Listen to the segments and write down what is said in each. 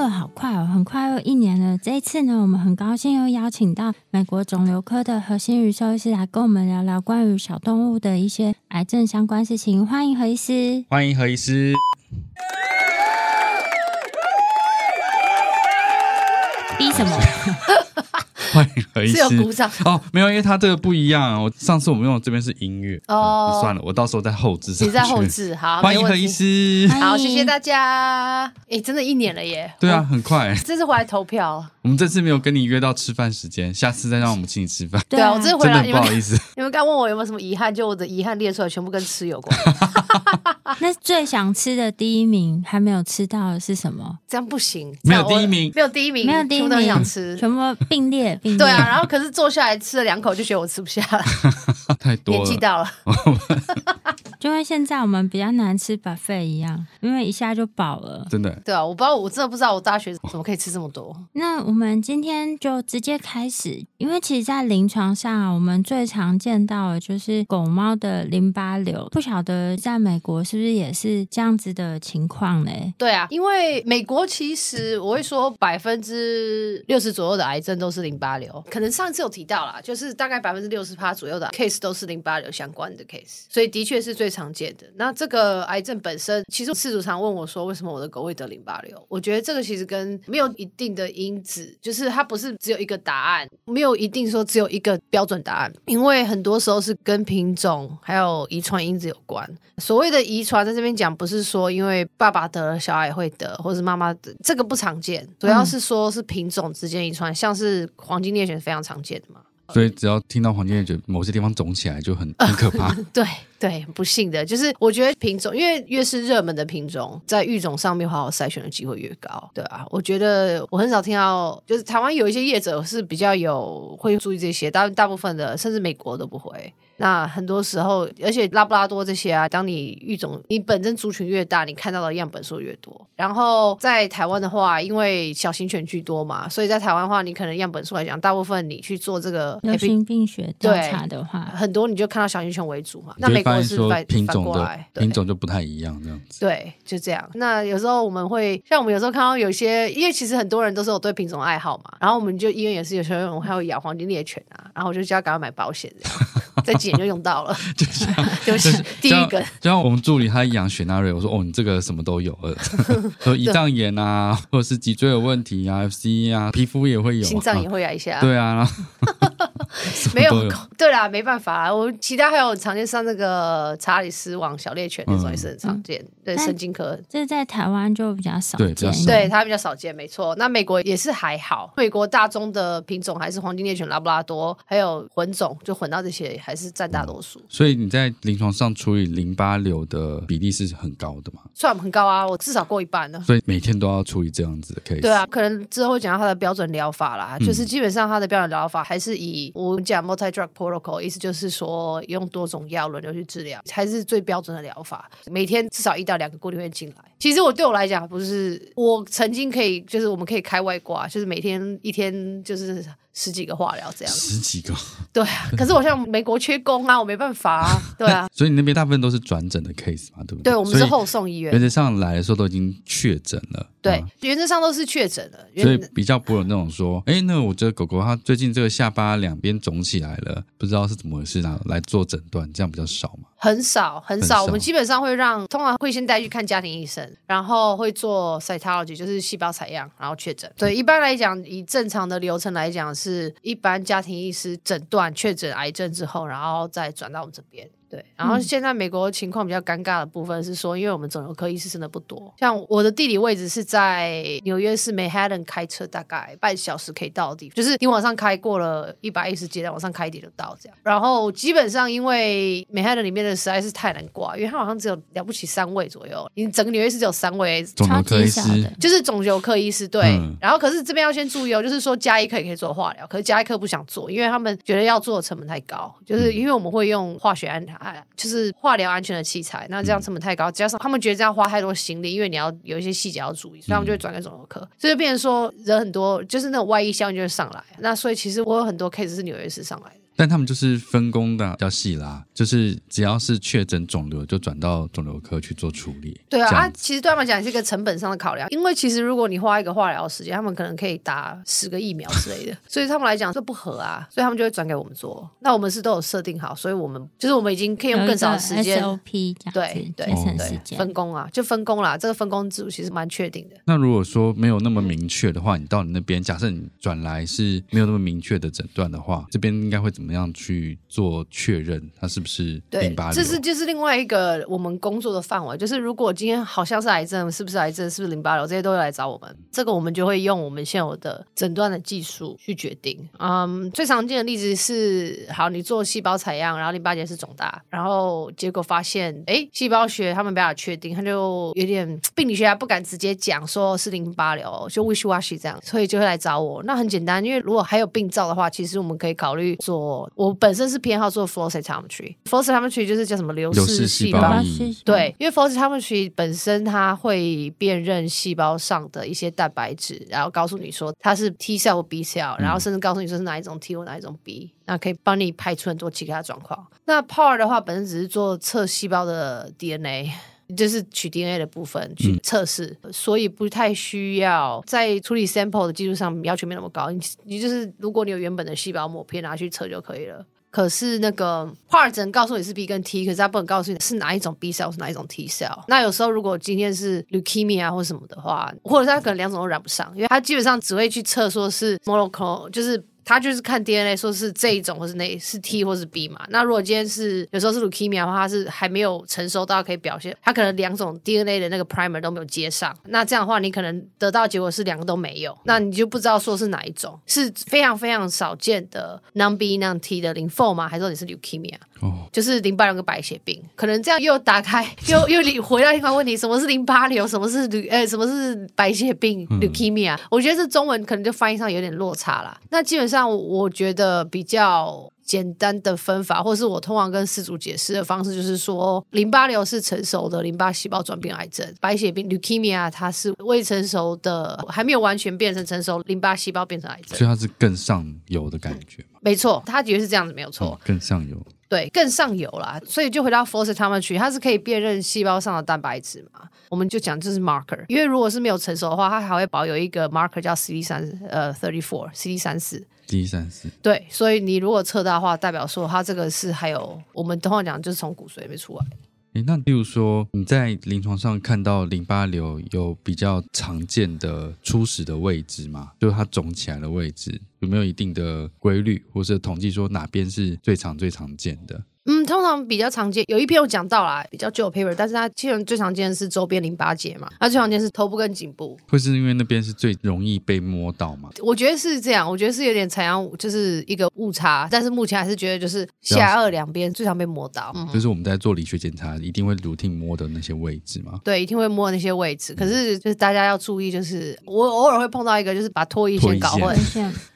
过得好快哦，很快又一年了。这一次呢，我们很高兴又邀请到美国肿瘤科的何心宇兽医师来跟我们聊聊关于小动物的一些癌症相关事情。欢迎何医师！欢迎何医师！逼什么？欢迎何医师！是有鼓掌哦，没有，因为他这个不一样。我上次我们用的这边是音乐哦、嗯，算了，我到时候再后制。你在后置，好，欢迎何医师，好，谢谢大家。哎，真的一年了耶！对啊，很快。这次回来投票，我们这次没有跟你约到吃饭时间，下次再让我们请你吃饭。对啊，我这次回来，真的不好意思。你们刚问我有没有什么遗憾，就我的遗憾列出来，全部跟吃有关。那最想吃的第一名还没有吃到的是什么？这样不行，没有第一名，没有第一名，没有第一名，都想吃，全部并列对啊，然后可是坐下来吃了两口，就觉得我吃不下了，太多了，年纪到了。就跟现在我们比较难吃 buffet 一样，因为一下就饱了。真的？对啊，我不知道，我真的不知道我大学怎么可以吃这么多。那我们今天就直接开始，因为其实，在临床上，我们最常见到的就是狗猫的淋巴瘤。不晓得在美国是不是也是这样子的情况呢？对啊，因为美国其实我会说百分之六十左右的癌症都是淋巴瘤，可能上次有提到啦，就是大概百分之六十趴左右的 case 都是淋巴瘤相关的 case，所以的确是最。常见的。那这个癌症本身，其实饲主常问我说，为什么我的狗会得淋巴瘤？我觉得这个其实跟没有一定的因子，就是它不是只有一个答案，没有一定说只有一个标准答案，因为很多时候是跟品种还有遗传因子有关。所谓的遗传，在这边讲不是说因为爸爸得了小孩会得，或是妈妈得，这个不常见，主要是说是品种之间遗传，像是黄金猎犬非常常见的嘛。所以只要听到黄金猎犬某些地方肿起来就很很可怕。对。对，不幸的就是，我觉得品种，因为越是热门的品种，在育种上面好好筛选的机会越高，对啊，我觉得我很少听到，就是台湾有一些业者是比较有会注意这些，但大部分的甚至美国都不会。那很多时候，而且拉布拉多这些啊，当你育种，你本身族群越大，你看到的样本数越多。然后在台湾的话，因为小型犬居多嘛，所以在台湾的话，你可能样本数来讲，大部分你去做这个流行病学调查的话，很多你就看到小型犬为主嘛。那美国是说品种的品种就不太一样，这样子。对，就这样。那有时候我们会像我们有时候看到有些，因为其实很多人都是有对品种爱好嘛，然后我们就医院也是有时候我们还有养黄金猎犬啊，然后我就叫他赶快买保险这样。再几年就用到了，就像 就是第一个，就像我们助理他养雪纳瑞，我说哦，你这个什么都有，说胰脏炎啊，或者是脊椎有问题啊，FC 啊，皮肤也会有，心脏也会有一下，对啊，没有，对啦，没办法，我其他还有常见上那个查理斯王小猎犬那种也是很常见，对神经科，这在台湾就比较少见，对它比较少见，没错。那美国也是还好，美国大宗的品种还是黄金猎犬、拉布拉多，还有混种，就混到这些。还是占大多数，嗯，所以你在临床上处理淋巴瘤的比例是很高的嘛？算很高啊，我至少过一半呢。所以每天都要处理这样子的 case。对啊，可能之后会讲到它的标准疗法啦，嗯、就是基本上它的标准疗法还是以我们讲 multi drug protocol，意思就是说用多种药轮流去治疗，才是最标准的疗法。每天至少一到两个固定会进来。其实我对我来讲，不是我曾经可以，就是我们可以开外挂，就是每天一天就是。十几个化疗这样，十几个，对啊。可是我像美国缺工啊，我没办法啊，对啊。所以你那边大部分都是转诊的 case 嘛，对不对？对，我们是后送医院。原则上来的时候都已经确诊了，对，嗯、原则上都是确诊了。所以比较不会有那种说，哎，那我这个狗狗它最近这个下巴两边肿起来了，不知道是怎么回事啊？来做诊断，这样比较少嘛。很少很少，我们基本上会让，通常会先带去看家庭医生，然后会做 cytology，就是细胞采样，然后确诊。对，一般来讲，以正常的流程来讲，是一般家庭医师诊断确诊癌症之后，然后再转到我们这边。对，然后现在美国情况比较尴尬的部分是说，因为我们肿瘤科医师真的不多，像我的地理位置是在纽约市 Manhattan，开车大概半小时可以到的地方，就是你往上开过了一百一十阶段，往上开一点就到这样。然后基本上因为 Manhattan 里面的实在是太难挂，因为它好像只有了不起三位左右，你整个纽约市只有三位肿瘤科医师，就是肿瘤科医师。对，嗯、然后可是这边要先注意哦，就是说加医科也可以做化疗，可是加医科不想做，因为他们觉得要做的成本太高，就是因为我们会用化学安，就是。化疗安全的器材，那这样成本太高，加上他们觉得这样花太多心力，因为你要有一些细节要注意，所以他们就会转给肿瘤科，所以就变成说人很多，就是那种外溢效应就会上来。那所以其实我有很多 case 是纽约市上来的。但他们就是分工的比较细啦，就是只要是确诊肿瘤，就转到肿瘤科去做处理。对啊，啊，其实对他们讲是一个成本上的考量，因为其实如果你花一个化疗时间，他们可能可以打十个疫苗之类的，所以他们来讲这不合啊，所以他们就会转给我们做。那我们是都有设定好，所以我们就是我们已经可以用更少的时间样子对对对，分工啊，就分工啦。这个分工制度其实蛮确定的。那如果说没有那么明确的话，你到你那边，假设你转来是没有那么明确的诊断的话，这边应该会怎么样去？做确认，它是不是淋巴瘤？这是就是另外一个我们工作的范围。就是如果今天好像是癌症，是不是癌症？是不是淋巴瘤？这些都会来找我们。这个我们就会用我们现有的诊断的技术去决定。嗯，最常见的例子是，好，你做细胞采样，然后淋巴结是肿大，然后结果发现，哎，细胞学他们没办法确定，他就有点病理学家不敢直接讲说是淋巴瘤，就 wishy washy 这样，所以就会来找我。那很简单，因为如果还有病灶的话，其实我们可以考虑做。我本身是。偏好做 flow cytometry，flow cytometry 就是叫什么流式细胞，胞对，因为 flow cytometry 本身它会辨认细胞上的一些蛋白质，然后告诉你说它是 T cell 或 B cell，然后甚至告诉你说是哪一种 T 或哪一种 B，那可以帮你排除很多其他状况。那 PAR 的话，本身只是做测细胞的 DNA，就是取 DNA 的部分去测试，嗯、所以不太需要在处理 sample 的技术上要求没那么高。你你就是如果你有原本的细胞膜片拿去测就可以了。可是那个 PAR 只能告诉你是 B 跟 T，可是他不能告诉你是哪一种 B cell 是哪一种 T cell。那有时候如果今天是 leukemia 或什么的话，或者他可能两种都染不上，因为他基本上只会去测说是 monoclonal，就是。他就是看 DNA 说是这一种，或是那是 T 或是 B 嘛。那如果今天是有时候是 leukemia 的话，它是还没有成熟到可以表现，它可能两种 DNA 的那个 primer 都没有接上。那这样的话，你可能得到结果是两个都没有，那你就不知道说是哪一种，是非常非常少见的 non B non T 的 lymphoma 吗？还是说你是 leukemia？哦，就是淋巴瘤跟白血病，可能这样又打开又 又你回到一个问题：什么是淋巴瘤？什么是呃什么是白血病 leukemia？我觉得这中文可能就翻译上有点落差啦。那基本上。我觉得比较简单的分法，或是我通常跟事主解释的方式，就是说，淋巴瘤是成熟的淋巴细胞转变癌症，白血病 （leukemia） 它是未成熟的，还没有完全变成成熟淋巴细胞变成癌症，所以它是更上游的感觉。没错，他觉得是这样子，没有错，哦，更上游。对，更上游啦。所以就回到 flow cytometry，它是可以辨认细胞上的蛋白质嘛？我们就讲这是 marker，因为如果是没有成熟的话，它还会保有一个 marker 叫 CD 三呃 thirty four CD 三四。CD 三四。对，所以你如果测到的话，代表说它这个是还有我们等会讲就是从骨髓里面出来。诶，那例如说你在临床上看到淋巴瘤有比较常见的初始的位置吗？就是它肿起来的位置。有没有一定的规律，或是统计说哪边是最常、最常见的？嗯，通常比较常见，有一篇我讲到啦，比较旧 paper，但是它基本最常见的是周边淋巴结嘛，它最常见是头部跟颈部，会是因为那边是最容易被摸到吗？我觉得是这样，我觉得是有点采样，就是一个误差，但是目前还是觉得就是下颚两边最常被摸到，嗯，就是我们在做理学检查一定会 routine 摸的那些位置嘛，对，一定会摸那些位置，可是就是大家要注意，就是我偶尔会碰到一个，就是把脱衣先搞混，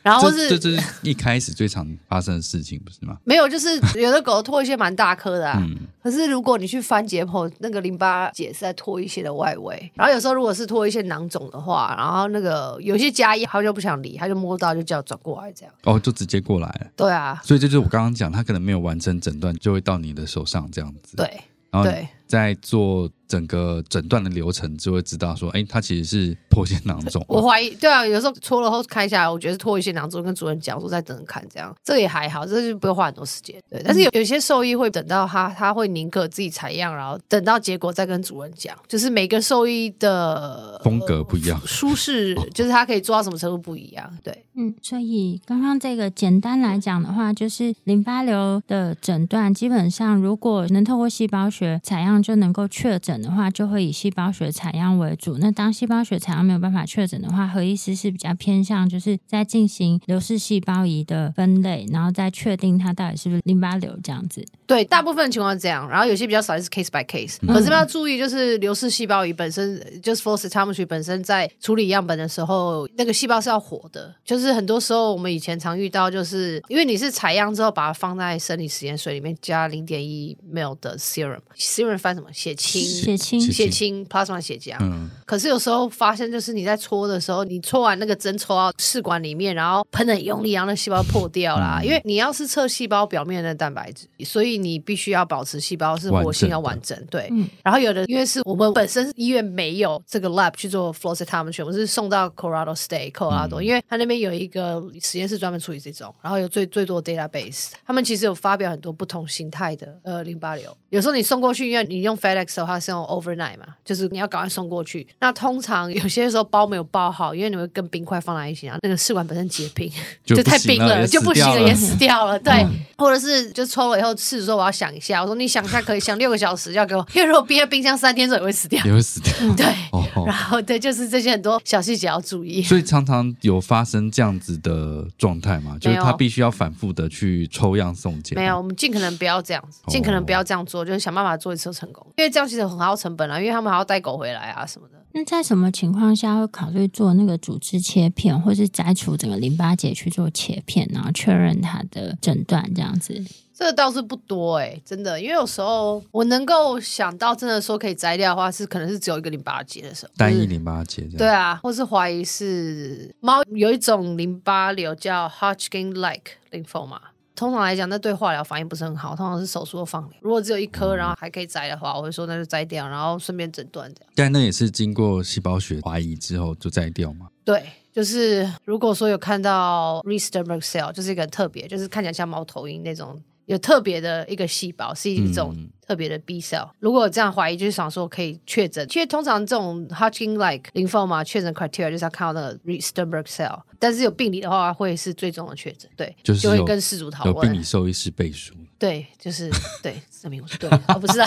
然后是这这是一开始最常发生的事情，不是吗？没有，就是有的狗唾液腺蛮大颗的啊。嗯可是如果你去翻解剖，那个淋巴结是在脱一些的外围，然后有时候如果是脱一些囊肿的话，然后那个有些家医他就不想理，他就摸到就叫转过来这样。哦，就直接过来了。对啊，所以这就是我刚刚讲，他可能没有完成诊断，就会到你的手上这样子。对，然后对。在做整个诊断的流程，就会知道说，哎，他其实是脱腺囊肿。我怀疑，对啊，有时候戳了后开下来，我觉得是唾液腺囊肿，跟主任讲说再等等看，这样这也还好，这就不用花很多时间。对，但是有有些兽医会等到他，他会宁可自己采样，然后等到结果再跟主任讲。就是每个兽医的风格不一样，呃、舒适 就是他可以做到什么程度不一样。对，嗯，所以刚刚这个简单来讲的话，就是淋巴瘤的诊断，基本上如果能透过细胞学采样就能够确诊的话，就会以细胞学采样为主。那当细胞学采样没有办法确诊的话，何医师是比较偏向就是在进行流式细胞仪的分类，然后再确定它到底是不是淋巴瘤这样子。对，大部分情况是这样，然后有些比较少是 case by case。可是要注意，就是流式细胞仪本身就是 flow cytometry 本身在处理样本的时候，那个细胞是要活的。就是很多时候我们以前常遇到，就是因为你是采样之后把它放在生理实验水里面加零点一 ml 的 serum，serum 翻什么？血清。血清，血清，plasma 血浆。嗯。可是有时候发现，就是你在搓的时候，你搓完那个针戳到试管里面，然后喷的用力，然后那细胞破掉啦。嗯、因为你要是测细胞表面的蛋白质，所以你必须要保持细胞是活性要完整。对。嗯、然后有的因为是我们本身医院没有这个 lab 去做 flow cytometry，我们是送到 Colorado State，Colorado，、嗯、因为他那边有一个实验室专门处理这种，然后有最最多的 database。他们其实有发表很多不同形态的呃淋巴瘤。有时候你送过去，因为你用 FedEx 的话是用 overnight 嘛，就是你要赶快送过去。那通常有些时候包没有包好，因为你会跟冰块放在一起，然后那个试管本身结冰，就，就太冰了，就不行了，也死掉了。对，嗯、或者是就抽了以后试的时候，我要想一下，我说你想一下可以想六个小时要给我，因为如果憋在冰箱三天之后也会死掉，也会死掉。对，哦哦然后对，就是这些很多小细节要注意。所以常常有发生这样子的状态嘛，就是他必须要反复的去抽样送检。没有，我们尽可能不要这样子，尽可能不要这样做，哦、就是想办法做一次成功，因为这样其实很耗成本啊，因为他们还要带狗回来啊什么的。那在什么情况下会考虑做那个组织切片，或是摘除整个淋巴结去做切片，然后确认它的诊断这样子？这个倒是不多哎、欸，真的，因为有时候我能够想到真的说可以摘掉的话，是可能是只有一个淋巴结的时候，单一淋巴结。对啊，或是怀疑是猫有一种淋巴瘤叫 Hodgkin-like lymphoma。通常来讲，那对化疗反应不是很好，通常是手术或放疗。如果只有一颗，然后还可以摘的话，我会说那就摘掉，然后顺便诊断这样。但那也是经过细胞学怀疑之后就摘掉吗？对，就是如果说有看到 Reed Sternberg cell，就是一个很特别，就是看起来像猫头鹰那种。有特别的一个细胞，是一种特别的 B cell。嗯、如果有这样怀疑，就是想说可以确诊。其实通常这种 Hodgkin-like lymphoma 确诊 criteria 就是要看到那个 Reed Sternberg cell。但是有病理的话，会是最终的确诊。对，就是就会跟事主讨论。有病理兽医师背书。对，就是对，证明我是对的。我、哦、不是啊，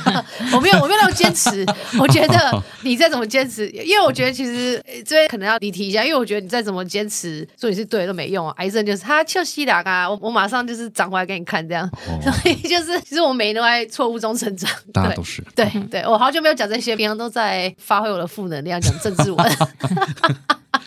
我没有，我没有那么坚持。我觉得你再怎么坚持，因为我觉得其实这边可能要离题一下，因为我觉得你再怎么坚持说你是对的都没用啊。癌症就是他就吸两啊，我我马上就是长回来给你看这样。哦、所以就是其实我每天都在错误中成长。大家都是。对对，对，我好久没有讲这些，平常都在发挥我的负能量，讲政治文。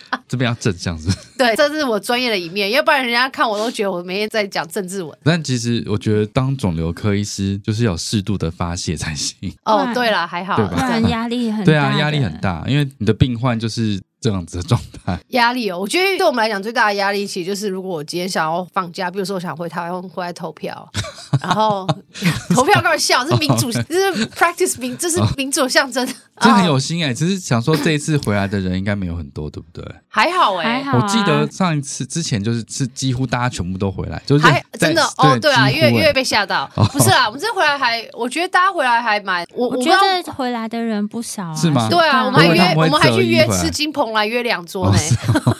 这边要正向是？对，这是我专业的一面，要不然人家看我都觉得我每天在讲政治文。但其实我觉得当肿瘤科医师就是要适度的发泄才行。哦，对了，还好，对吧？不然压力很大。对啊，压力很大，因为你的病患就是。这样子的状态，压力哦，我觉得对我们来讲最大的压力，其实就是如果我今天想要放假，比如说我想回台湾回来投票，然后投票干嘛笑？这是民主，这是 practice 民，这是民主象征。这很有心哎、欸，只是想说这一次回来的人应该没有很多，对不对？还好哎、欸，我记得上一次之前就是是几乎大家全部都回来，就是还真的哦，对啊，因为因为被吓到，不是啊，我们这回来还，我觉得大家回来还蛮，我我觉得回来的人不少，是吗？对啊，我们还约我们还去约吃金鹏来约两桌呢，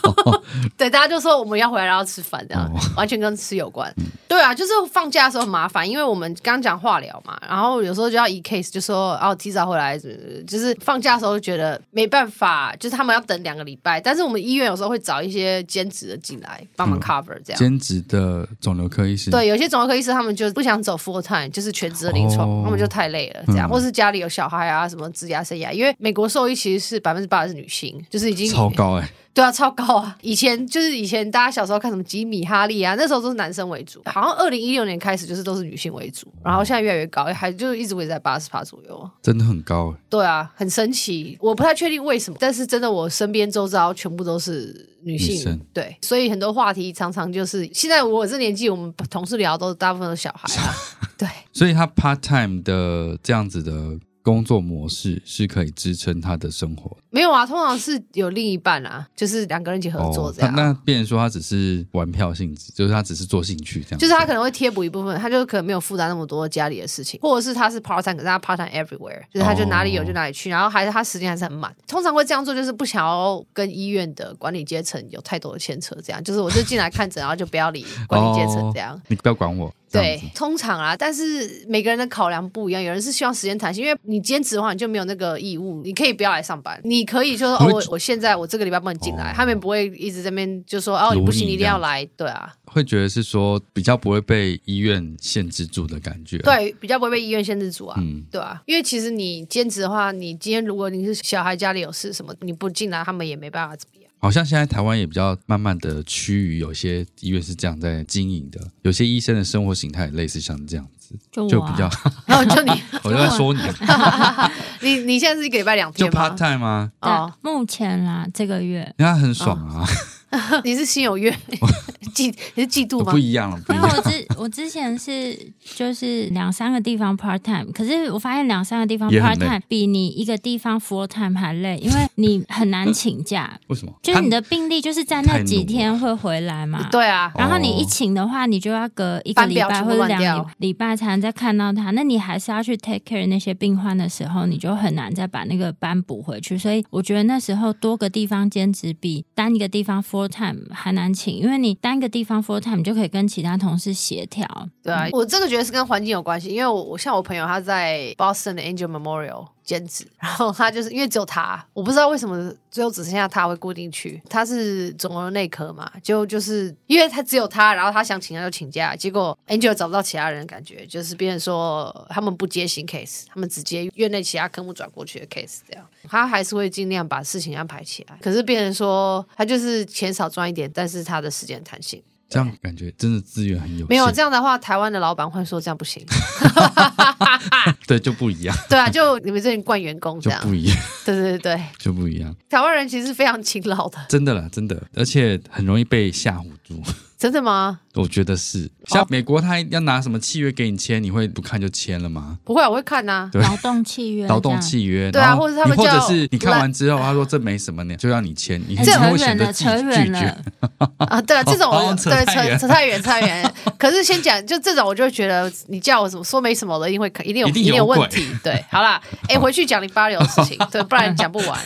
对，大家就说我们要回来然后吃饭这样，完全跟吃有关。对啊，就是放假的时候很麻烦，因为我们刚讲化疗嘛，然后有时候就要一 case，就说哦提早回来，就是放假的时候就觉得没办法，就是他们要等两个礼拜，但是我们医院有时候会找一些兼职的进来帮忙 cover 这样。兼职的肿瘤科医师，对，有些肿瘤科医师他们就不想走 full time，就是全职的临床，哦、他们就太累了这样，嗯、或是家里有小孩啊什么职涯生涯，因为美国兽医其实是百分之八十是女性，就是已经超高哎、欸。对啊，超高啊！以前就是以前大家小时候看什么吉米哈利啊，那时候都是男生为主。好像二零一六年开始就是都是女性为主，然后现在越来越高，还就一直维持在八十趴左右。真的很高。对啊，很神奇。我不太确定为什么，但是真的我身边周遭全部都是女性。女。对，所以很多话题常常就是现在我这年纪，我们同事聊都是大部分都是小孩啊。对，所以他 part time 的这样子的。工作模式是可以支撑他的生活。没有啊，通常是有另一半啊，就是两个人一起合作这样。哦、那变成说他只是玩票性质，就是他只是做兴趣这样。就是他可能会贴补一部分，他就可能没有负担那么多家里的事情，或者是他是 part time，可是他 part time everywhere，就是他就哪里有就哪里去，哦、然后还是他时间还是很满。通常会这样做，就是不想要跟医院的管理阶层有太多的牵扯，这样就是我就进来看诊，然后就不要理管理阶层 这样、哦。你不要管我。对，通常啊，但是每个人的考量不一样，有人是希望时间弹性，因为你兼职的话，你就没有那个义务，你可以不要来上班，你可以就说哦，我我现在我这个礼拜不能进来，哦、他们不会一直在那边就说哦，你不行，你一定要来，对啊，会觉得是说比较不会被医院限制住的感觉，对，比较不会被医院限制住啊，嗯，对啊，因为其实你兼职的话，你今天如果你是小孩家里有事什么，你不进来，他们也没办法怎么样。好像现在台湾也比较慢慢的趋于有些医院是这样在经营的，有些医生的生活形态也类似像这样。子，就，啊、就比较，然后就你，我就在说你，你你现在是一个礼拜两天就 part time 吗？哦，目前啦，这个月，那很爽啊。哦 你是心有怨，嫉你是嫉妒吗？不一样了，因为我之我之前是就是两三个地方 part time，可是我发现两三个地方 part time 比你一个地方 full time 还累，因为你很难请假。为什么？就是你的病例就是在那几天会回来嘛。对啊。然后你一请的话，你就要隔一个礼拜或者两个礼拜才能再看到他，那你还是要去 take care 那些病患的时候，你就很难再把那个班补回去。所以我觉得那时候多个地方兼职比单一个地方 full time 还难请，因为你单个地方 full time 就可以跟其他同事协调。对啊，我这个觉得是跟环境有关系，因为我我像我朋友他在 Boston 的 Angel Memorial 兼职，然后他就是因为只有他，我不知道为什么最后只剩下他会固定去。他是肿瘤内科嘛，就就是因为他只有他，然后他想请假就请假，结果 Angel 找不到其他人，感觉就是别人说他们不接新 case，他们只接院内其他科目转过去的 case 这样。他还是会尽量把事情安排起来，可是变成说他就是钱少赚一点，但是他的时间弹性，这样感觉真的资源很有限。没有这样的话，台湾的老板会说这样不行，对，就不一样。对啊，就你们这里惯员工这样就不一样。对对对对，就不一样。台湾人其实是非常勤劳的，真的啦，真的，而且很容易被吓唬住。真的吗？我觉得是。像美国，他要拿什么契约给你签，你会不看就签了吗？不会，我会看呐。劳动契约，劳动契约。对啊，或者他们或者是你看完之后，他说这没什么呢，就让你签。你这会选择拒绝 啊？对啊，这种对扯扯太远，太远。可是先讲，就这种，我就会觉得你叫我怎么说没什么的，一定会一定有一定有问题。对，好啦，哎，回去讲你巴黎的事情，对，不然讲不完。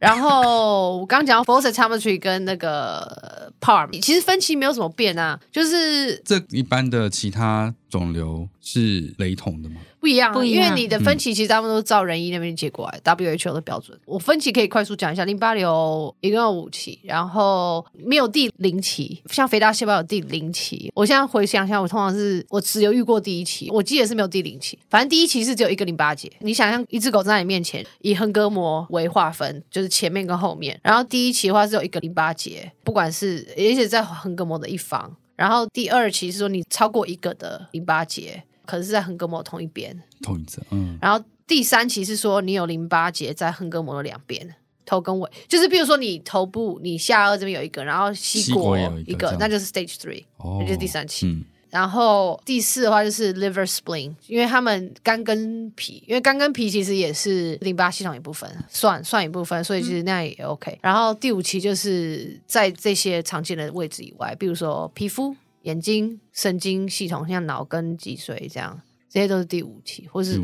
然后我刚讲到 flow cytometry 跟那个 PARM，其实分歧没有什么变啊，就是这一般的其他肿瘤是雷同的吗？不一样，因为你的分期其实大部分都是照人医那边接过来，WHO 的标准。我分期可以快速讲一下，淋巴瘤一共有五期，然后没有第零期，像肥大细胞有第零期。我现在回想一下，我通常是我只有遇过第一期，我记得是没有第零期。反正第一期是只有一个淋巴结。你想象一只狗在你面前，以横膈膜为划分，就是前面跟后面。然后第一期的话是有一个淋巴结，不管是而且在横膈膜的一方。然后第二期是说你超过一个的淋巴结。可是，在横膈膜同一边，同一侧，嗯。然后第三期是说，你有淋巴结在横膈膜的两边，头跟尾，就是比如说你头部、你下颚这边有一个，然后膝骨有一个，那就是 stage three，哦，那就是第三期。嗯。然后第四的话就是 liver spleen，因为他们肝跟脾，因为肝跟脾其实也是淋巴系统一部分，算算一部分，所以其实那样也 OK。然后第五期就是在这些常见的位置以外，比如说皮肤。眼睛、神经系统，像脑跟脊髓这样，这些都是第五期，或是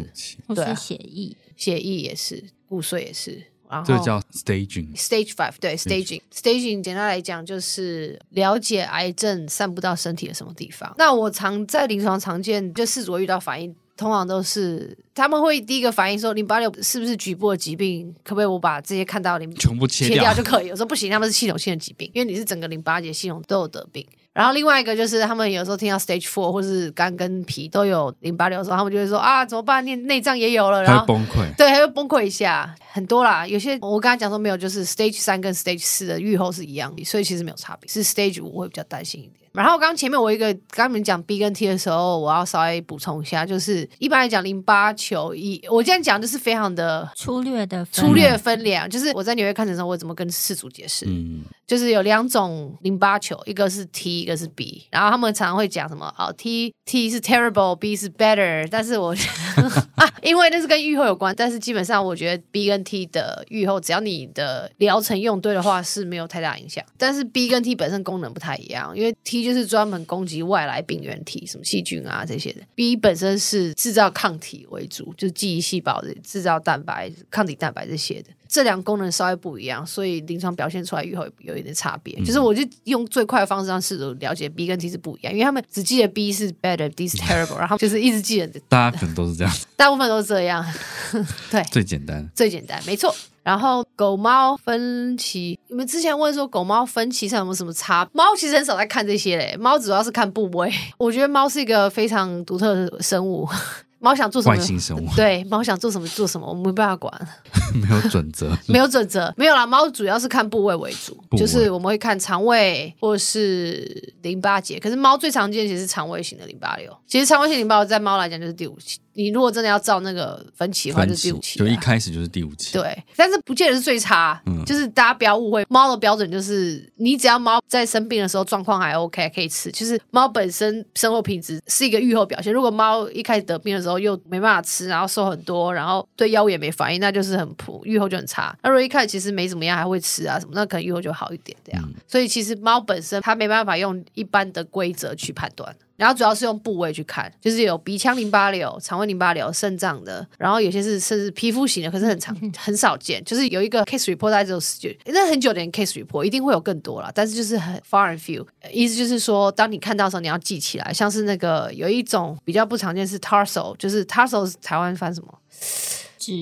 对、啊，血液，血液也是，骨髓也是。然后这叫 staging，stage five，对，staging，staging，简单来讲就是了解癌症散布到身体的什么地方。那我常在临床常见，就试着遇到反应，通常都是他们会第一个反应说，淋巴瘤是不是局部的疾病？可不可以我把这些看到淋巴全部切掉就可以？我说不行，他们是系统性的疾病，因为你是整个淋巴结系统都有得病。然后另外一个就是他们有时候听到 stage four 或是肝跟脾都有淋巴瘤的时候，他们就会说啊，怎么办？内内脏也有了，然后崩溃，对，还会崩溃一下，很多啦。有些我刚才讲说没有，就是 stage 三跟 stage 四的预后是一样的，所以其实没有差别，是 stage 五会比较担心一点。然后刚刚前面我一个刚刚你们讲 B 跟 T 的时候，我要稍微补充一下，就是一般来讲淋巴球一，我今天讲就是非常的粗略的粗略分量，就是我在纽约看诊的时候，我怎么跟事主解释？嗯，就是有两种淋巴球，一个是 T，一个是 B，然后他们常常会讲什么哦，T T 是 terrible，B 是 better，但是我觉 得啊，因为那是跟愈后有关，但是基本上我觉得 B 跟 T 的愈后，只要你的疗程用对的话，是没有太大影响。但是 B 跟 T 本身功能不太一样，因为 T 就是专门攻击外来病原体，什么细菌啊这些的。B 本身是制造抗体为主，就是记忆细胞的制造蛋白、抗体蛋白这些的。这两个功能稍微不一样，所以临床表现出来以后有一点差别。嗯、就是我就用最快的方式让试图了解 B 跟 T 是不一样，因为他们只记得 B 是 better，D 是 terrible，然后就是一直记得。大家可能都是这样，大部分都是这样。对，最简单，最简单，没错。然后狗猫分歧，你们之前问说狗猫分歧上有没有什么差？猫其实很少在看这些嘞，猫主要是看部位。我觉得猫是一个非常独特的生物。猫想做什么？外星生物。对，猫想做什么做什么，我们没办法管。没有准则，没有准则，没有啦。猫主要是看部位为主，就是我们会看肠胃或是淋巴结。可是猫最常见其实是肠胃型的淋巴瘤。其实肠胃型淋巴瘤在猫来讲就是第五期。你如果真的要照那个分期的话，就是第五期。就一开始就是第五期。对，但是不见得是最差。嗯，就是大家不要误会，猫的标准就是你只要猫在生病的时候状况还 OK，可以吃。就是猫本身生活品质是一个预后表现。如果猫一开始得病的时候又没办法吃，然后瘦很多，然后对药物也没反应，那就是很普，预后就很差。那如果一开始其实没怎么样，还会吃啊什么，那可能预后就好一点这样。嗯，所以其实猫本身它没办法用一般的规则去判断。然后主要是用部位去看，就是有鼻腔淋巴瘤、肠胃淋巴瘤、肾脏的，然后有些是甚至皮肤型的，可是很常 很少见。就是有一个 case report 在这种，那很久的 case report 一定会有更多啦，但是就是很 far and few。意思就是说，当你看到的时候，你要记起来。像是那个有一种比较不常见是 tarsal，就是 tarsal 是台湾翻什么？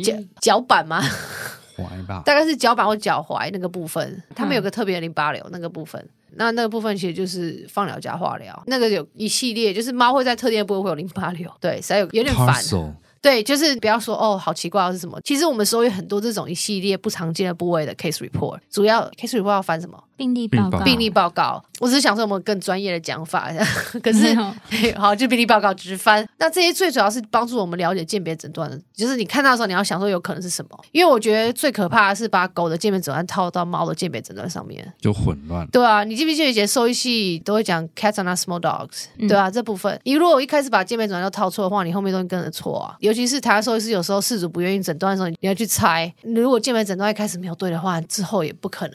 脚脚板吗？踝吧，大概是脚板或脚踝那个部分，他们有个特别的淋巴瘤那个部分。那那个部分其实就是放疗加化疗，那个有一系列，就是猫会在特定的部位会有淋巴瘤，对，所以有有点烦。对，就是不要说哦，好奇怪，是什么？其实我们收有很多这种一系列不常见的部位的 case report，主要 case report 要翻什么？病例报告。病例报告。我只是想说，我们更专业的讲法，可是 好，就病例报告直翻。那这些最主要是帮助我们了解鉴别诊断的，就是你看到的时候，你要想说有可能是什么？因为我觉得最可怕的是把狗的鉴别诊断套到猫的鉴别诊断上面，就混乱。对啊，你记不记得以前兽医系都会讲 cats are not small dogs？、嗯、对啊，这部分你如果一开始把鉴别诊断都套错的话，你后面都会跟着错啊。尤其是台湾兽医师有时候事主不愿意诊断的时候，你要去猜。如果鉴别诊断一开始没有对的话，之后也不可能。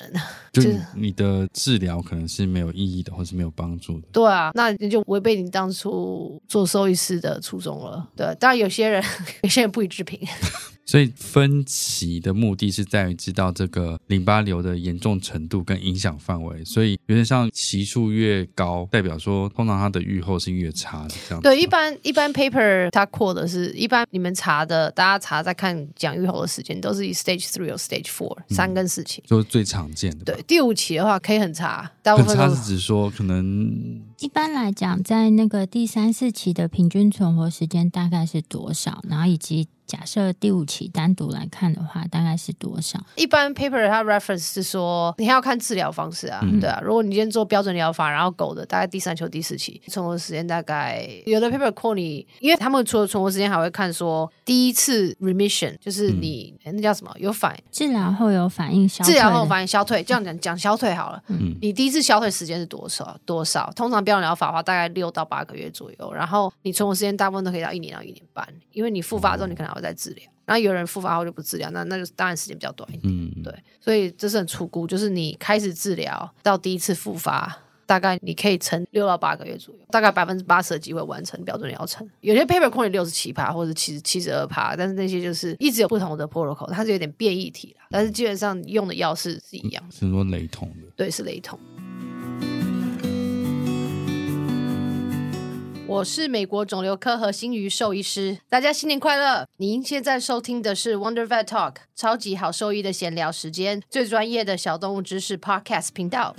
就是你你的治疗可能是没有意义的，或是没有帮助的。对啊，那你就违背你当初做兽医师的初衷了。对，当然有些人，有些人不予置评。所以分期的目的是在于知道这个淋巴瘤的严重程度跟影响范围，所以有点像期数越高，代表说通常它的预后是越差的这样。对，一般一般 paper 它 quote 的是一般你们查的，大家查在看讲预后的时间都是以 stage three 或 stage four 三跟四期，就是最常见的。对，第五期的话可以很差，大部分很差是指说可能一般来讲，在那个第三四期的平均存活时间大概是多少，然后以及。假设第五期单独来看的话，大概是多少？一般 paper 它 reference 是说，你还要看治疗方式啊，嗯、对啊。如果你今天做标准疗法，然后狗的大概第三球第四期存活时间大概有的 paper call 你，因为他们除了存活时间，还会看说第一次 remission 就是你、嗯、那叫什么有反应，治疗后有反应消退，治疗后反应消退，这样讲讲消退好了。嗯，你第一次消退时间是多少？多少？通常标准疗法的话大概六到八个月左右，然后你存活时间大部分都可以到一年到一年半，因为你复发之后你可能还会再治疗。然后有人复发后就不治疗，那那就当然时间比较短一点。嗯，对，所以这是很粗估，就是你开始治疗到第一次复发，大概你可以撑六到八个月左右，大概百分之八十的机会完成标准疗程。有些 paper 控你六十七趴或者七十七十二趴，但是那些就是一直有不同的 protocol，它是有点变异体啦，但是基本上用的药是是一样的，是说雷同的，对，是雷同。我是美国肿瘤科和心鱼兽医师，大家新年快乐！您现在收听的是 Wonderful Talk，超级好兽医的闲聊时间，最专业的小动物知识 Podcast 频道。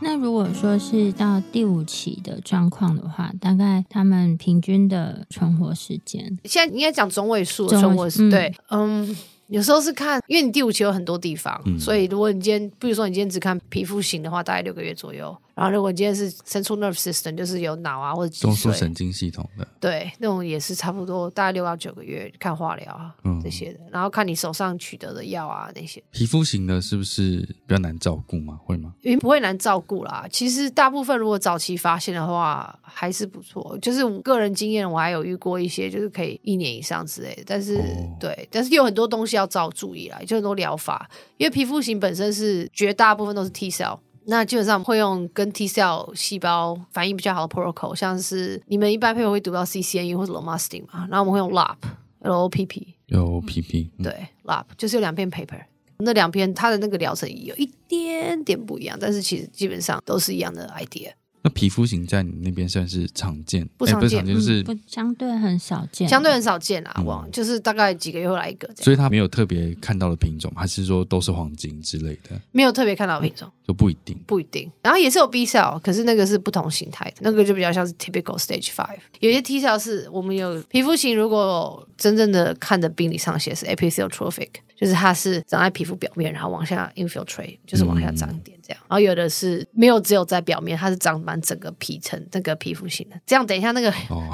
那如果说是到第五期的状况的话，大概他们平均的存活时间，现在应该讲中位数存活是对，嗯。有时候是看，因为你第五期有很多地方，嗯、所以如果你今天，比如说你今天只看皮肤型的话，大概六个月左右。然后如果你今天是 central nerve system，就是有脑啊或者中枢神经系统的，对，那种也是差不多大概六到九个月看化疗啊、嗯、这些的。然后看你手上取得的药啊那些。皮肤型的是不是比较难照顾吗？会吗？因为不会难照顾啦。其实大部分如果早期发现的话，还是不错。就是我个人经验，我还有遇过一些就是可以一年以上之类的。但是、哦、对，但是有很多东西要照注意啦，就很多疗法。因为皮肤型本身是绝大部分都是 T cell。那基本上会用跟 T cell 细胞反应比较好的 protocol，像是你们一般配合会读到 CCNE 或者 Lomustine 嘛，然后我们会用 LOP，L O P P，L O P P，对，LOP 就是有两篇 paper，那两篇它的那个疗程有一点点不一样，但是其实基本上都是一样的 idea。那皮肤型在你那边算是常见？不常见，欸、就是、嗯、相对很少见，相对很少见啊。哇、嗯，就是大概几个月会来一个。所以它没有特别看到的品种，还是说都是黄金之类的？没有特别看到的品种，就不一定，不一定。然后也是有 B cell，可是那个是不同形态的，那个就比较像是 typical stage five。有些 T cell 是我们有皮肤型，如果真正的看的病理上写是 epitheliotrophic。就是它是长在皮肤表面，然后往下 infiltrate，就是往下长一点这样。嗯、然后有的是没有，只有在表面，它是长满整个皮层，这个皮肤型的。这样等一下那个，哦、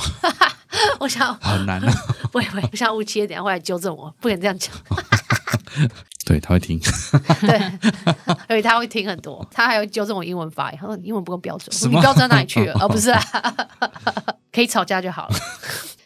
我想很难啊。不会不会，我想吴七等下会来纠正我，不能这样讲。对，他会听。对，而且他会听很多，他还会纠正我英文发音。他说你英文不够标准，你标准到哪里去了？哦，不是啊，可以吵架就好了。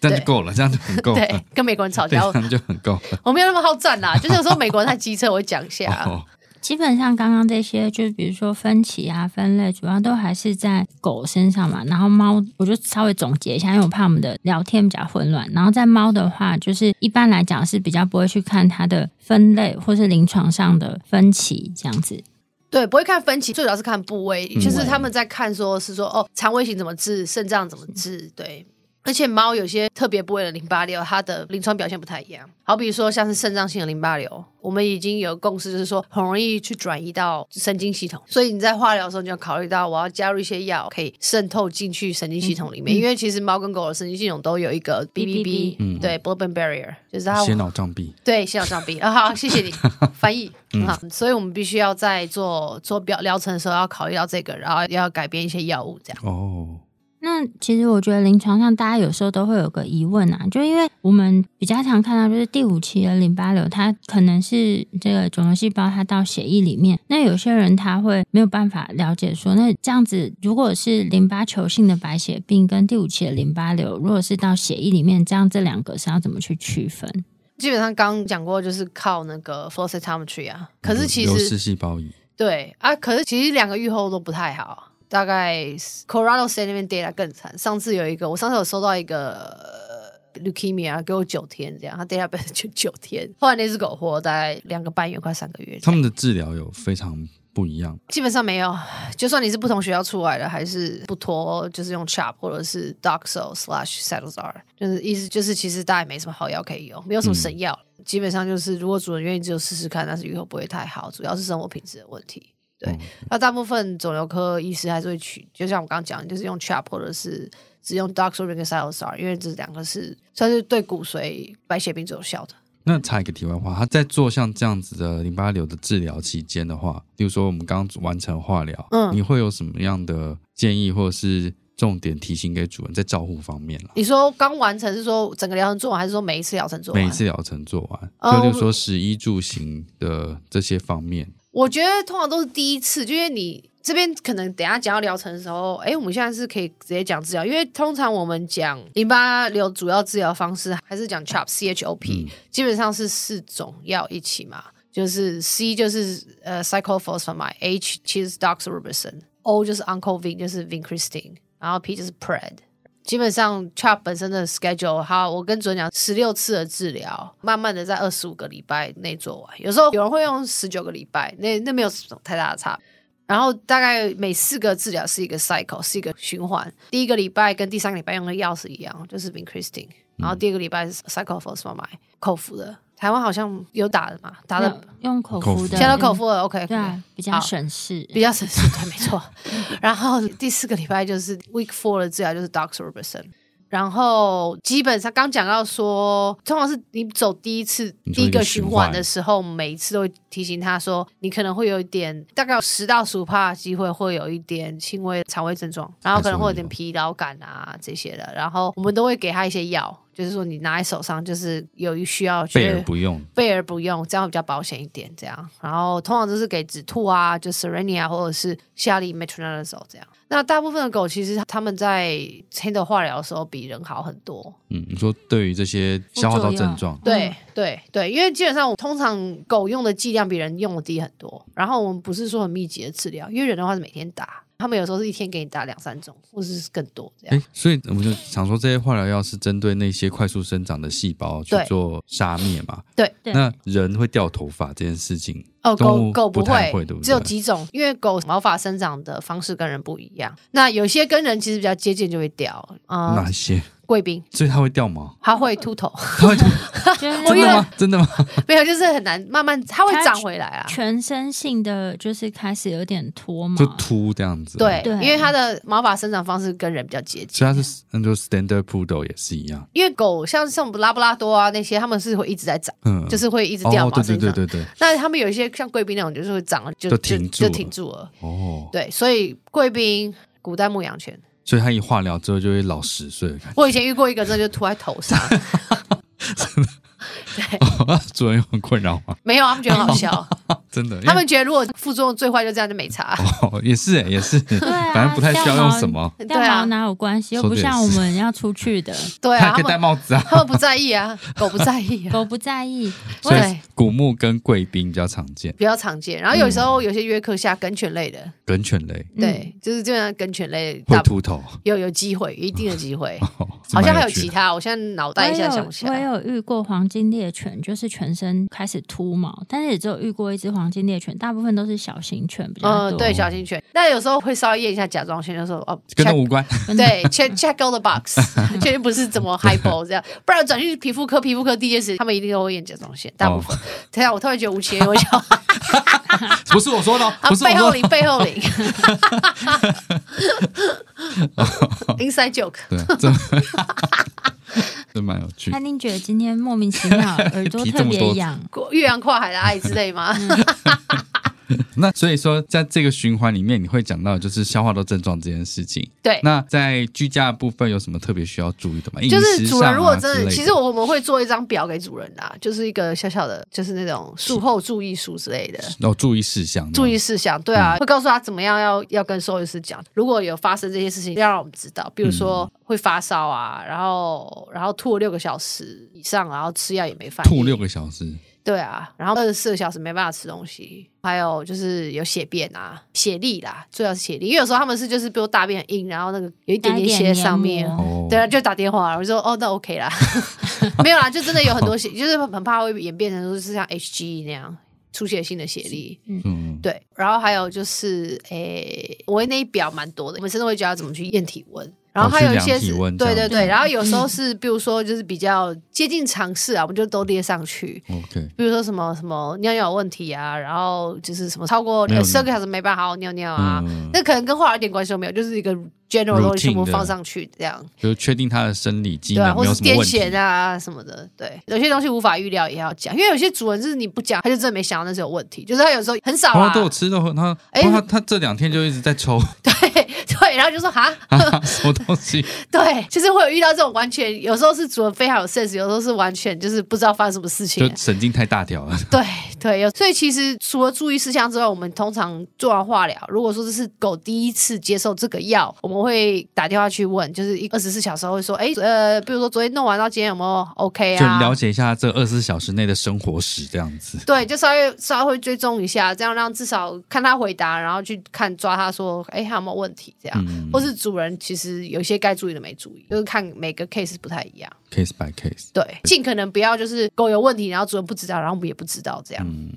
这样就够了，这样就很够。对，跟美国人吵架，这样就很够。我没有那么好战啦，就是有时候美国人太机车，我会讲一下。哦、基本上刚刚这些，就是比如说分歧啊、分类，主要都还是在狗身上嘛。然后猫，我就稍微总结一下，因为我怕我们的聊天比较混乱。然后在猫的话，就是一般来讲是比较不会去看它的分类，或是临床上的分歧这样子。对，不会看分歧，最主要是看部位，嗯、就是他们在看，说是说哦，肠胃型怎么治，肾脏怎么治，对。而且猫有些特别部位的淋巴瘤，它的临床表现不太一样。好比说像是肾脏性的淋巴瘤，我们已经有共识，就是说很容易去转移到神经系统。所以你在化疗的时候，你就要考虑到我要加入一些药，可以渗透进去神经系统里面。嗯、因为其实猫跟狗的神经系统都有一个 BBB，嗯，对，blood-brain barrier，就是它血脑障壁。对，血脑障壁。啊，好，谢谢你 翻译。嗯，好，所以我们必须要在做做表疗程的时候要考虑到这个，然后要改变一些药物，这样。哦。那其实我觉得临床上大家有时候都会有个疑问啊，就因为我们比较常看到就是第五期的淋巴瘤，它可能是这个肿瘤细胞它到血液里面，那有些人他会没有办法了解说，那这样子如果是淋巴球性的白血病跟第五期的淋巴瘤，如果是到血液里面，这样这两个是要怎么去区分？基本上刚刚讲过，就是靠那个 flow cytometry 啊，可是其实流式细胞仪对啊，可是其实两个预后都不太好。大概 Colorado State 那边 data 更惨。上次有一个，我上次有收到一个 leukemia，给我九天这样，他 data 本身就九天。后来那只狗活大概两个半月，快三个月。他们的治疗有非常不一样？基本上没有，就算你是不同学校出来的，还是不脱，就是用 CHOP 或者是 Doxil slash Cytoxan，就是意思就是其实大家也没什么好药可以用，没有什么神药。嗯、基本上就是如果主人愿意就试试看，但是以后不会太好，主要是生活品质的问题。对，那、嗯、大部分肿瘤科医师还是会取，就像我刚刚讲，就是用 CHOP 或者是只用 Doxil 跟 Cytoxan，因为这两个是算是对骨髓白血病最有效的。那插一个题外话，他在做像这样子的淋巴瘤的治疗期间的话，比如说我们刚完成化疗，嗯，你会有什么样的建议或者是重点提醒给主人在照护方面？你说刚完成是说整个疗程做完，还是说每一次疗程做完？每一次疗程做完，嗯、就就是说食衣住行的这些方面。我觉得通常都是第一次，就因为你这边可能等下讲到疗程的时候，哎，我们现在是可以直接讲治疗，因为通常我们讲淋巴瘤主要治疗方式还是讲 CHOP C H O P，、嗯、基本上是四种药一起嘛，就是 C 就是呃 Cyclophosphamide，H 其实是 Doxorubicin，O 就是 Oncovin 就是 Vincristine，然后 P 就是 Pred。基本上，chap 本身的 schedule，好，我跟主任讲，十六次的治疗，慢慢的在二十五个礼拜内做完。有时候有人会用十九个礼拜，那那没有什么太大的差。然后大概每四个治疗是一个 cycle，是一个循环。第一个礼拜跟第三个礼拜用的药是一样，就是 Vincristine。然后第二个礼拜是 Cyclophosphamide 口服的，台湾好像有打的嘛，打的用口服的，现在都口服了。OK，对，比较省事，比较省事，对，没错。然后第四个礼拜就是 Week Four 的治疗，就是 Doxorubicin。然后基本上刚讲到说，通常是你走第一次第一个循环的时候，每一次都会提醒他说，你可能会有一点，大概有十到十五趴的机会会有一点轻微肠胃症状，然后可能会有点疲劳感啊这些的。然后我们都会给他一些药，就是说你拿在手上，就是有需要备而不用，备而不用，这样会比较保险一点。这样，然后通常都是给止吐啊，就 Serenia 或者是夏利 Metronidazole 这样。那大部分的狗其实他们在 handle 化疗的时候比人好很多。嗯，你说对于这些消化道症状，对对对，因为基本上我通常狗用的剂量比人用的低很多。然后我们不是说很密集的治疗，因为人的话是每天打。他们有时候是一天给你打两三种，或者是更多这样。哎，所以我们就想说，这些化疗药是针对那些快速生长的细胞去做杀灭嘛？对。那人会掉头发这件事情，哦，狗狗不太会，对不对？只有几种，因为狗毛发生长的方式跟人不一样。那有些跟人其实比较接近，就会掉。啊，哪些？贵宾，所以它会掉毛，它会秃头，它会秃，真的吗？真的吗？没有，就是很难，慢慢它会长回来啊。全身性的就是开始有点脱毛，就秃这样子。对，因为它的毛发生长方式跟人比较接近，所以它是那就 standard poodle 也是一样。因为狗像像拉布拉多啊那些，他们是会一直在长，嗯，就是会一直掉毛。对对对对。那他们有一些像贵宾那种，就是会长了就停就停住了。哦，对，所以贵宾、古代牧羊犬。所以他一化疗之后就会老十岁。我以前遇过一个，这就涂在头上。真的。对，主人有很困扰吗？没有，他们觉得很好笑。真的，他们觉得如果副作用最坏就这样就没差。哦，也是，也是，对，反正不太需要用什么。对啊，哪有关系？又不像我们要出去的。对啊，可以戴帽子啊。他们不在意啊，狗不在意，狗不在意。对，古牧跟贵宾比较常见，比较常见。然后有时候有些约克夏梗犬类的，梗犬类，对，就是基本上梗犬类会秃头，有有机会，一定的机会。好像还有其他，我现在脑袋一下想不起来。我有遇过黄金猎犬，就是全身开始秃毛，但是也只有遇过一只黄金猎犬，大部分都是小型犬比较多。嗯，对，小型犬，但有时候会稍微验一下甲状腺，就说哦，跟它无关。对，check check all the box，确定不是怎么 hypo 这样，不然转去皮肤科，皮肤科第一件事他们一定都会验甲状腺，大部分。等下我突然觉得吴奇隆，我想，不是我说的，不是背后领，背后领，inside joke，对，真真蛮有趣。他一定觉得今天莫名其妙，耳朵 特别痒，越洋跨海的爱之类吗？那所以说，在这个循环里面，你会讲到就是消化道症状这件事情。对。那在居家的部分有什么特别需要注意的吗？就是主人如果真的，其实我们会做一张表给主人的，就是一个小小的，就是那种术后注意书之类的。哦，注意事项。注意事项，对啊，会告诉他怎么样要要跟兽医师讲，如果有发生这些事情，要让我们知道。比如说会发烧啊，然后然后吐了六个小时以上，然后吃药也没反应。吐六个小时。对啊，然后二十四个小时没办法吃东西，还有就是有血便啊、血痢啦，最好是血痢，因为有时候他们是就是比如大便硬，然后那个有一点点血在上面，对啊，就打电话，我说哦，那 OK 啦，没有啦，就真的有很多血，就是很怕会演变成就是像 HG 那样出血性的血痢，嗯，对，然后还有就是诶，我那一表蛮多的，我们甚至会教他怎么去验体温。然后还有一些是，对对对，然后有时候是，比如说就是比较接近常识啊，我们就都列上去。OK，比如说什么什么尿尿有问题啊，然后就是什么超过十二个小时没办法好好尿尿啊，那可能跟化疗一点关系都没有，就是一个 general 东西全部放上去这样，就确定他的生理机能或是癫痫啊什么的。对，有些东西无法预料也要讲，因为有些主人就是你不讲，他就真的没想到那是有问题，就是他有时候很少啊，都有吃的，他哎他他这两天就一直在抽，对对，然后就说哈什么东西？对。就是会有遇到这种完全，有时候是主人非常有 sense，有时候是完全就是不知道发生什么事情，就神经太大条了。对对，有所以其实除了注意事项之外，我们通常做完化疗，如果说这是狗第一次接受这个药，我们会打电话去问，就是一二十四小时会说，哎呃，比如说昨天弄完到今天有没有 OK 啊？就了解一下这二十四小时内的生活史这样子。对，就稍微稍微会追踪一下，这样让至少看他回答，然后去看抓他说，哎，还有没有问题？这样，嗯、或是主人其实有些该注意的没注意，就是看。每个 case 不太一样，case by case，对，尽可能不要就是狗有问题，然后主人不知道，然后我们也不知道这样。嗯，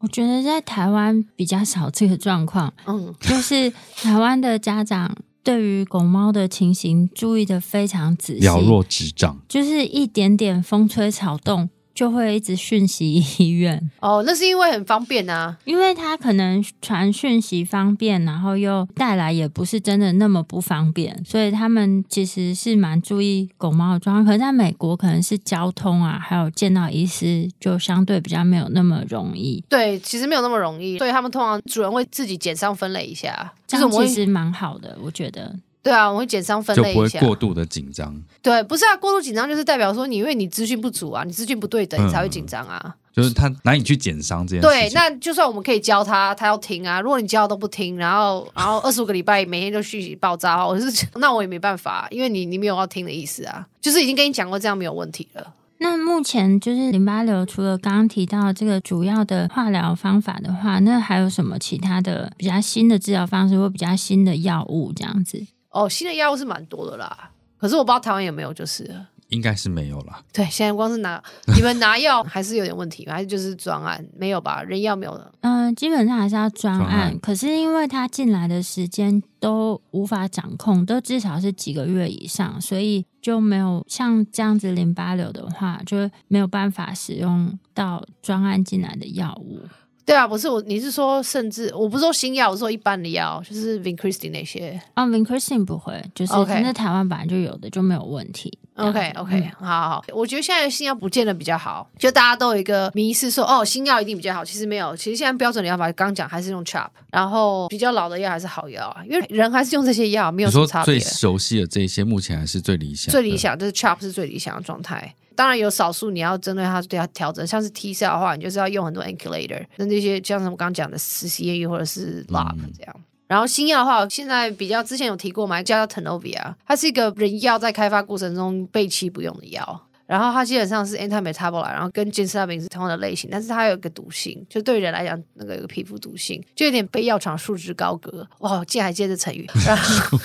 我觉得在台湾比较少这个状况，嗯，就是台湾的家长对于狗猫的情形注意的非常仔细，了若指掌，就是一点点风吹草动。就会一直讯息医院。哦，那是因为很方便啊，因为他可能传讯息方便，然后又带来也不是真的那么不方便，所以他们其实是蛮注意狗猫的状况。可是在美国，可能是交通啊，还有见到医师就相对比较没有那么容易。对，其实没有那么容易，所以他们通常主人会自己检伤分类一下，这样其实蛮好的，我觉得。对啊，我会减伤分类一下，就不会过度的紧张。对，不是啊，过度紧张就是代表说你因为你资讯不足啊，你资讯不对等，你才会紧张啊。嗯、就是他难以去减伤这件事。对，那就算我们可以教他，他要听啊。如果你教都不听，然后然后二十五个礼拜每天就讯息爆炸，我是那我也没办法，因为你你没有要听的意思啊。就是已经跟你讲过这样没有问题了。那目前就是淋巴瘤，除了刚刚提到这个主要的化疗方法的话，那还有什么其他的比较新的治疗方式或比较新的药物这样子？哦，新的药物是蛮多的啦，可是我不知道台湾有没有，就是应该是没有啦。对，现在光是拿你们拿药 还是有点问题，还是就是专案没有吧？人药没有了。嗯、呃，基本上还是要专案，案可是因为他进来的时间都无法掌控，都至少是几个月以上，所以就没有像这样子淋巴瘤的话，就没有办法使用到专案进来的药物。对啊，不是我，你是说甚至我不是说新药，我是说一般的药，就是 Vincristine 那些。啊、oh，Vincristine 不会，就是那台湾本来就有的，就没有问题。OK OK，嗯、好好好，我觉得现在的新药不见得比较好，就大家都有一个迷思说，哦，新药一定比较好，其实没有，其实现在标准的药法刚讲还是用 CHOP，然后比较老的药还是好药啊，因为人还是用这些药，没有什么差别。最熟悉的这些目前还是最理想，最理想就是 CHOP 是最理想的状态。当然有少数你要针对它对它调整，像是 T cell 的话，你就是要用很多 anculator，那那些像什么刚刚讲的 CCAU 或者是 LOP 这样。嗯、然后新药的话，现在比较之前有提过嘛，叫 tenovia，它是一个人药在开发过程中备期不用的药。然后它基本上是 anti-metabolite，然后跟 gemcitabine 是同样的类型，但是它有一个毒性，就对人来讲，那个有个皮肤毒性，就有点被药厂束之高阁。哇，竟然还接着成语。然后，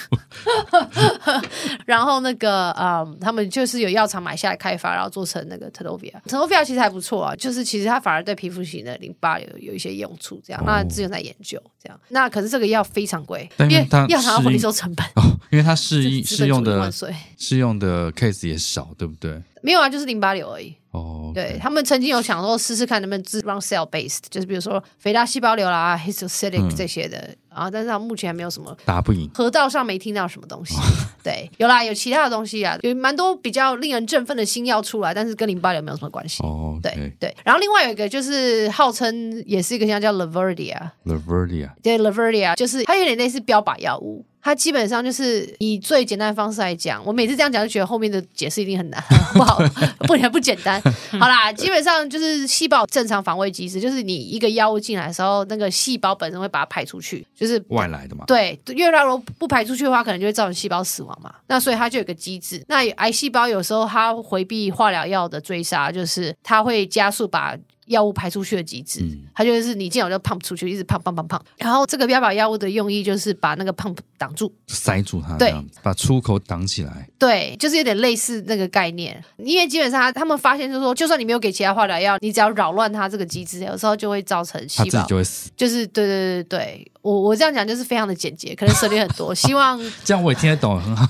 然后那个嗯，他们就是有药厂买下来开发，然后做成那个 Tanovea。Tanovea 其实还不错啊，就是其实它反而对皮肤型的淋巴有有一些用处，这样。那之前在研究这样。那可是这个药非常贵，因为药厂要回收成本。哦，因为它适应 适用的适用的 case 也少，对不对？没有啊，就是淋巴瘤而已。哦，oh. 对他们曾经有想说试试看能不能治 round cell based，就是比如说肥大细胞瘤啦、histocytic 这些的，嗯、然后但是他目前还没有什么打不赢，河道上没听到什么东西。对，有啦，有其他的东西啊，有蛮多比较令人振奋的新药出来，但是跟淋巴瘤没有什么关系。哦，oh. 对对。然后另外有一个就是号称也是一个像叫 Laverdia，Laverdia，对 Laverdia，就是它有点类似标靶药物。它基本上就是以最简单的方式来讲，我每次这样讲就觉得后面的解释一定很难，不好，不然不简单。好啦，基本上就是细胞正常防卫机制，就是你一个药物进来的时候，那个细胞本身会把它排出去，就是外来的嘛。对，因为它如果不排出去的话，可能就会造成细胞死亡嘛。那所以它就有个机制。那癌细胞有时候它回避化疗药的追杀，就是它会加速把。药物排出去的机制，嗯、它就是你进来就 pump 出去，一直 pump pump pump pump。然后这个标靶药物的用意就是把那个 pump 挡住，塞住它，对，把出口挡起来。对，就是有点类似那个概念。因为基本上他们发现就是说，就算你没有给其他化疗药，你只要扰乱它这个机制，有时候就会造成细胞，自己就会死。就是对对对对，我我这样讲就是非常的简洁，可能省略很多。希望 这样我也听得懂，很好。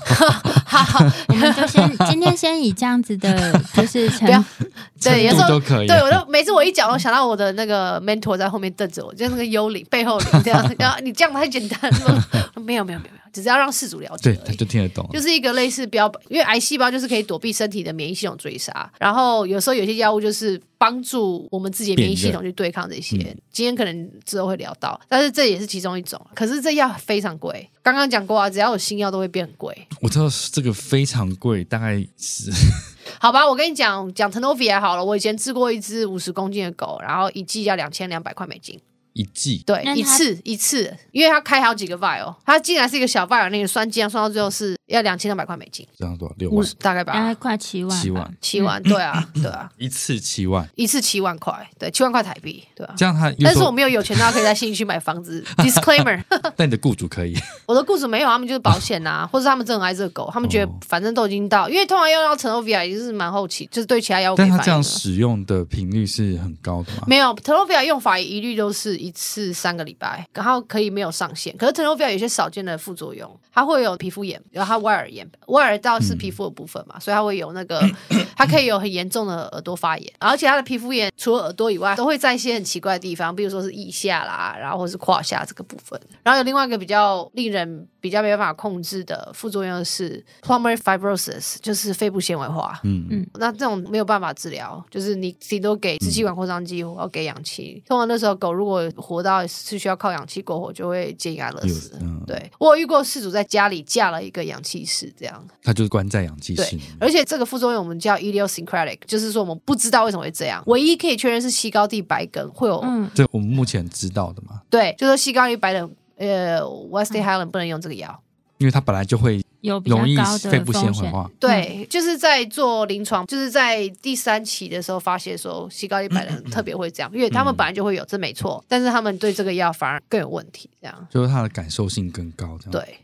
好 好，我们就先今天先以这样子的，就是不要对，有时候都可以。对，我都每次我一讲，我想到我的。那个 mentor 在后面瞪着我，就是那个幽灵背后灵这样。然后你这样太简单了，没有没有没有没有，只是要让事主了解。对，他就听得懂。就是一个类似标本，因为癌细胞就是可以躲避身体的免疫系统追杀。然后有时候有些药物就是帮助我们自己的免疫系统去对抗这些。嗯、今天可能之后会聊到，但是这也是其中一种。可是这药非常贵，刚刚讲过啊，只要有新药都会变很贵。我知道这个非常贵，大概是。好吧，我跟你讲讲 Tanovea 好了。我以前治过一只五十公斤的狗，然后一剂要两千两百块美金。一季。对，一次一次，因为他开好几个 vial，他竟然是一个小 vial，那个酸剂算到最后是要两千两百块美金，这样多少？六万。大概吧，大概快七万，七万，七万，对啊，对啊，一次七万，一次七万块，对，七万块台币，对啊，这样他，但是我没有有钱到可以在新义区买房子。Disclaimer，但你的雇主可以，我的雇主没有，他们就是保险呐、啊，或者他们真的很爱这个狗，他们觉得反正都已经到，因为通常要到已经是蛮后期，就是对其他药物。但他这样使用的频率是很高的吗？没有，Tenofovir 用法一律都是一次三个礼拜，然后可以没有上限。可是 Tenofovir 有些少见的副作用，它会有皮肤炎，然后它外耳炎，外耳道是皮肤的部分嘛，嗯、所以它会有那个，它可以有很严重的耳朵发炎，而且它的皮肤炎除了耳朵以外，都会在一些很奇怪的地方，比如说是腋下啦，然后或是胯下这个部分。然后有另外一个比较令人比较没办法控制的副作用是 pulmonary fibrosis，就是肺部纤维化。嗯嗯，那这种没有办法治疗，就是你顶多给支气管扩张剂，或要给氧气。通常那时候狗如果活到是需要靠氧气过活，就会建议安乐死。嗯、对，我有遇过事主在家里架了一个氧气室，这样他就是关在氧气室。对，而且这个副作用我们叫 idiosyncratic，就是说我们不知道为什么会这样。唯一可以确认是西高地白梗会有，嗯，这我们目前知道的嘛。对，就是西高地白梗。呃，Westy Highland 不能用这个药，因为它本来就会有比较高的肺部纤维化。对，就是在做临床，就是在第三期的时候发现说，西高地白人特别会这样，因为他们本来就会有，这没错，但是他们对这个药反而更有问题，这样。就是他的感受性更高，这样。对。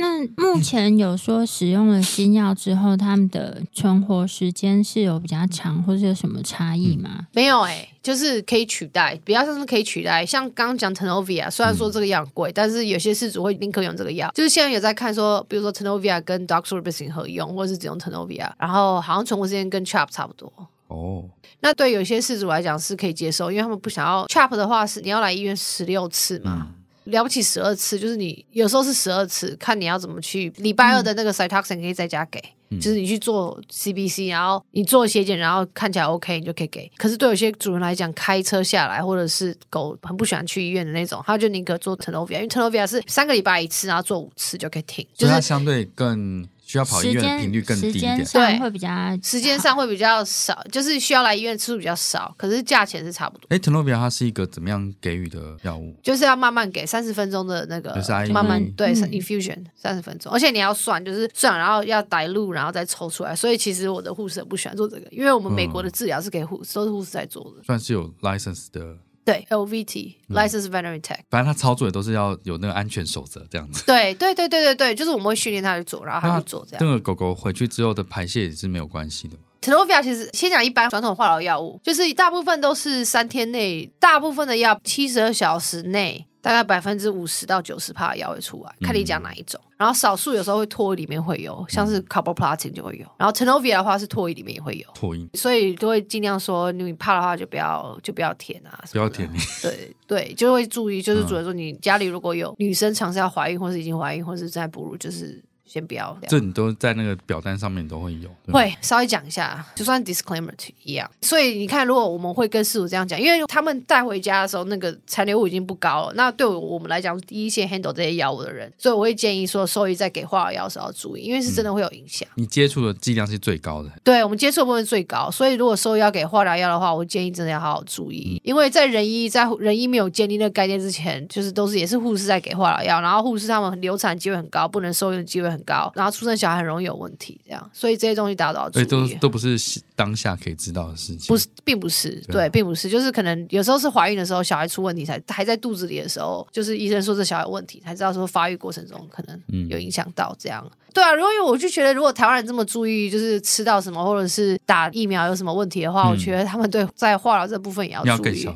那目前有说使用了新药之后，他们的存活时间是有比较长，或者有什么差异吗？嗯、没有哎、欸，就是可以取代，比较像是可以取代。像刚刚讲 Tenofovir，虽然说这个药很贵，嗯、但是有些事主会宁可用这个药。就是现在有在看说，比如说 Tenofovir 跟 Doxorubicin 合用，或者是只用 Tenofovir，然后好像存活时间跟 CHOP 差不多。哦，那对有些事主来讲是可以接受，因为他们不想要 CHOP 的话是你要来医院十六次嘛。嗯了不起十二次，就是你有时候是十二次，看你要怎么去。礼拜二的那个 cytoxin 可以在家给，嗯、就是你去做 CBC，然后你做血检，然后看起来 OK，你就可以给。可是对有些主人来讲，开车下来或者是狗很不喜欢去医院的那种，他就宁可做 Tenofovir，因为 Tenofovir 是三个礼拜一次，然后做五次就可以停，就是它相对更。需要跑医院的频率更低一点，对，会比较时间上会比较少，就是需要来医院次数比较少，可是价钱是差不多。哎，Tenofovir 它是一个怎么样给予的药物？就是要慢慢给，三十分钟的那个，慢慢对，infusion 三十分钟，而且你要算，就是算，然后要 dilute，然后再抽出来。所以其实我的护士很不喜欢做这个，因为我们美国的治疗是给护士，都是护士在做的，算是有 license 的。对，LVT License Veterinary Tech，反正他操作也都是要有那个安全守则这样子。对，对，对，对，对，对，就是我们会训练他去做，然后他去做这样。这个狗狗回去之后的排泄也是没有关系的嘛。Tenofovir 其实先讲一般传统化疗药物，就是大部分都是三天内，大部分的药七十二小时内。大概百分之五十到九十帕的药会出来，看你讲哪一种。嗯、然后少数有时候会唾液里面会有，像是 Carboplatin 就会有。然后 Tenofovir 的话是唾液里面也会有。唾液。所以都会尽量说，你怕的话就不要就不要舔啊，不要舔。对对，就会注意，就是主要说你家里如果有女生尝试要怀孕，或是已经怀孕，或是在哺乳，就是。先不要，这你都在那个表单上面都会有，会稍微讲一下，就算 disclaimer 一样。所以你看，如果我们会跟师傅这样讲，因为他们带回家的时候，那个残留物已经不高了。那对我们来讲，第一线 handle 这些药物的人，所以我会建议说，兽医在给化疗药时候要注意，因为是真的会有影响。你接触的剂量是最高的，对我们接触的部分最高，所以如果兽医要给化疗药的话，我建议真的要好好注意，因为在人医在人医没有建立那个概念之前，就是都是也是护士在给化疗药，然后护士他们流产机会很高，不能受孕的机会很高，然后出生。小孩很容易有问题，这样，所以这些东西大家都要注意。都都不是当下可以知道的事情，不是，并不是，对，对，并不是，就是可能有时候是怀孕的时候，小孩出问题才还在肚子里的时候，就是医生说这小孩有问题，才知道说发育过程中可能有影响到这样。嗯、对啊，如果我就觉得，如果台湾人这么注意，就是吃到什么或者是打疫苗有什么问题的话，嗯、我觉得他们对在化疗这部分也要注意。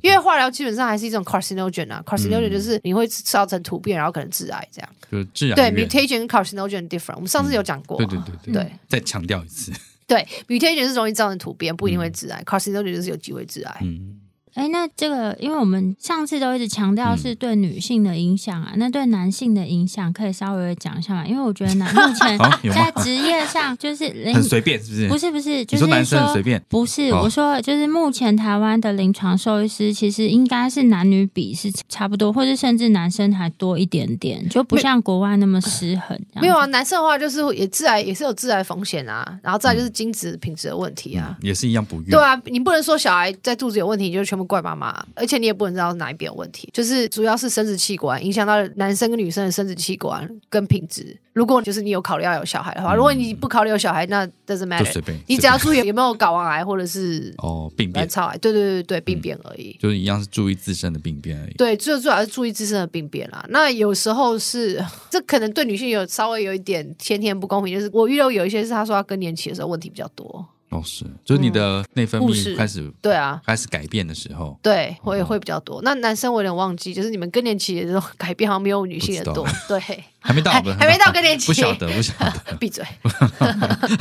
因为化疗基本上还是一种 carcinogen 啊，carcinogen 就是你会造成突变，然后可能致癌这样。就是致癌。对，mutation 跟 carcinogen different 我们。上次有讲过、啊嗯，对对对对，对再强调一次，对，mutation 是容易造成突变，不一定会致癌，carcinogen 就是有机会致癌。嗯哎，那这个，因为我们上次都一直强调是对女性的影响啊，嗯、那对男性的影响可以稍微讲一下吗？因为我觉得男目前 在职业上就是 很随便，是不是？不是不是，就是说，男生很随便，不是，我说就是目前台湾的临床兽医师其实应该是男女比是差不多，或者甚至男生还多一点点，就不像国外那么失衡。没有啊，男生的话就是也致癌，也是有致癌风险啊，然后再就是精子品质的问题啊，嗯、也是一样不孕。对啊，你不能说小孩在肚子有问题，你就全怪妈妈，而且你也不能知道哪一边有问题，就是主要是生殖器官影响到男生跟女生的生殖器官跟品质。如果就是你有考虑要有小孩的话，嗯、如果你不考虑有小孩，那 doesn't matter，你只要注意有没有睾丸癌或者是哦病变、卵巢癌，对对对对，病变而已，就是一样是注意自身的病变而已。对，最主要是注意自身的病变啦。那有时候是 这可能对女性有稍微有一点先天不公平，就是我遇到有一些是她说她更年期的时候问题比较多。哦，是，就是你的内分泌开始、嗯、对啊，开始改变的时候，对，会会比较多。那男生我有点忘记，就是你们更年期的时候改变好像没有女性的多，对，还没到，还没到更年期，不晓得，不晓得，闭嘴。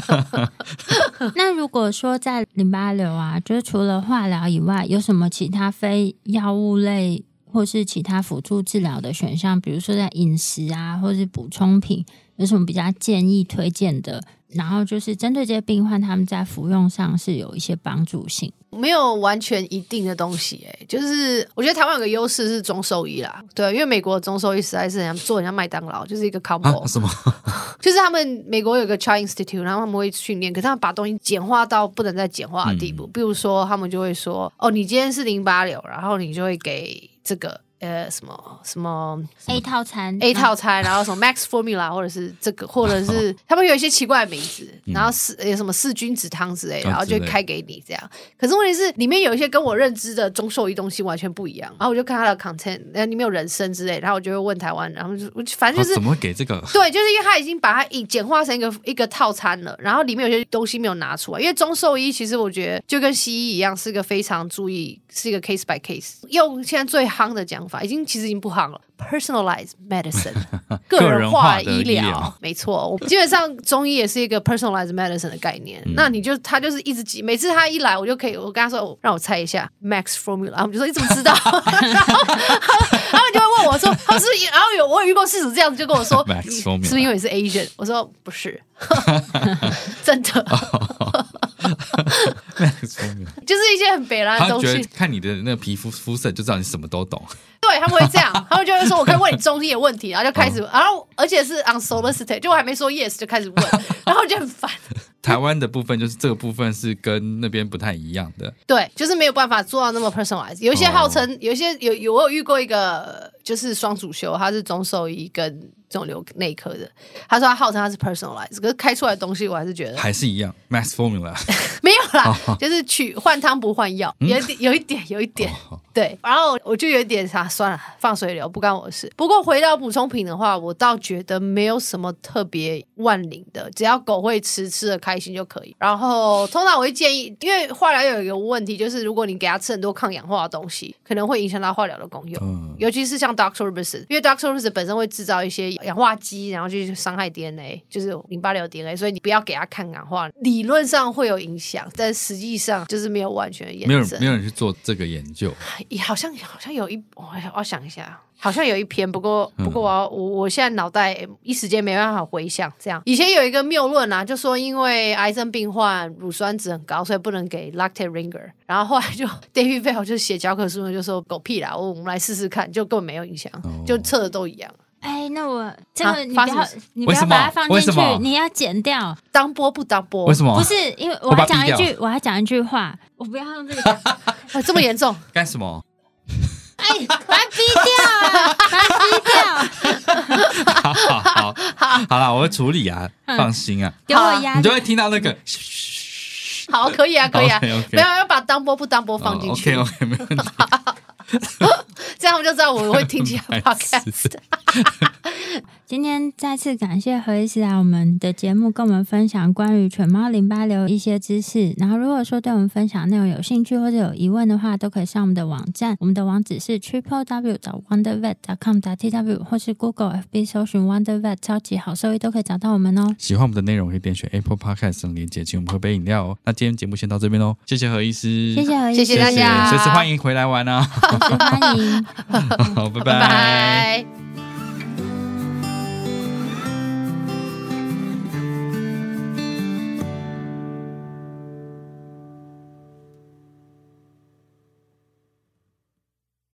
那如果说在淋巴瘤啊，就是除了化疗以外，有什么其他非药物类或是其他辅助治疗的选项？比如说在饮食啊，或是补充品，有什么比较建议推荐的？然后就是针对这些病患，他们在服用上是有一些帮助性，没有完全一定的东西。哎，就是我觉得台湾有个优势是中兽医啦，对，因为美国的中兽医实在是很像做人家麦当劳，就是一个 combo。什么？就是他们美国有个 Child Institute，然后他们会训练，可是他们把东西简化到不能再简化的地步。嗯、比如说，他们就会说：“哦，你今天是淋巴瘤，然后你就会给这个。”呃，什么什么 A 套餐，A 套餐，然后什么 Max Formula，或者是这个，或者是 他们有一些奇怪的名字，然后是有什么四君子汤之类，然后就开给你这样。可是问题是，里面有一些跟我认知的中兽医东西完全不一样。然后我就看他的 content，然后里面有人参之类，然后我就会问台湾，然后就反正就是怎么会给这个？对，就是因为他已经把它以简化成一个一个套餐了，然后里面有些东西没有拿出来。因为中兽医其实我觉得就跟西医一样，是个非常注意，是一个 case by case。用现在最夯的讲法，已经其实已经不。行了，personalized medicine，个人化医疗，没错。我基本上中医也是一个 personalized medicine 的概念。嗯、那你就他就是一直记，每次他一来，我就可以，我跟他说，让我猜一下 Max Formula，他们就说你怎么知道？然后他们就会问我说，他是，然后有我有遇过事主这样子就跟我说，Max Formula 是不是因为你是 Asian？我说不是，真的。就是一些很北烂的东西。看你的那个皮肤肤色就知道你什么都懂。对，他们会这样，他们就会说：“我可以问你中医的问题。”然后就开始，然后而且是 unsolicited，就我还没说 yes 就开始问，然后就很烦。台湾的部分就是这个部分是跟那边不太一样的。对，就是没有办法做到那么 personalized。有一些号称，有一些有有我有遇过一个，就是双主修，他是中兽医跟。肿瘤内科的，他说他号称他是 personalized，可是开出来的东西我还是觉得还是一样 mass formula 没有啦，哦、就是取换汤不换药，有点有一点有一点、哦、对，然后我就有点啥算了，放水流不干我的事。不过回到补充品的话，我倒觉得没有什么特别万灵的，只要狗会吃，吃的开心就可以。然后通常我会建议，因为化疗有一个问题，就是如果你给它吃很多抗氧化的东西，可能会影响到化疗的功用，嗯、尤其是像 Doctor Robinson，因为 Doctor Robinson 本身会制造一些。氧化剂，然后去伤害 DNA，就是淋巴瘤 DNA，所以你不要给他看氧化，理论上会有影响，但实际上就是没有完全的验证。没有人，没有人去做这个研究。也好像好像有一，我我想一下，好像有一篇，不过不过我我我现在脑袋一时间没办法回想。这样以前有一个谬论啊，就说因为癌症病患乳酸值很高，所以不能给 lactate ringer。然后后来就 David Bell 就写教科书就说狗屁啦，我我们来试试看，就根本没有影响，哦、就测的都一样。哎，那我这个你不要，你不要把它放进去，你要剪掉。当播不当播？为什么？不是因为我还讲一句，我要讲一句话，我不要用这个讲，这么严重？干什么？哎，把它逼掉啊！把它逼掉。好 好好，好，好了，我会处理啊，放心啊。给我压，你就会听到那个。好，可以啊，可以啊，不要要把当播不当播放进去。OK，OK，没问题。这样我就知道我会听起来 podcast。今天再次感谢何医师来我们的节目，跟我们分享关于犬猫淋巴瘤一些知识。然后，如果说对我们分享内容有兴趣或者有疑问的话，都可以上我们的网站，我们的网址是 triple w 找 wonder vet dot com dot tw，或是 Google FB 搜寻 Wonder Vet 超级好兽医都可以找到我们哦。喜欢我们的内容，可以点选 Apple Podcast 上链接，请我们喝杯饮料哦。那今天节目先到这边喽，谢谢何医师，谢谢何医师，谢谢大家，随时欢迎回来玩啊，欢迎，好，拜拜。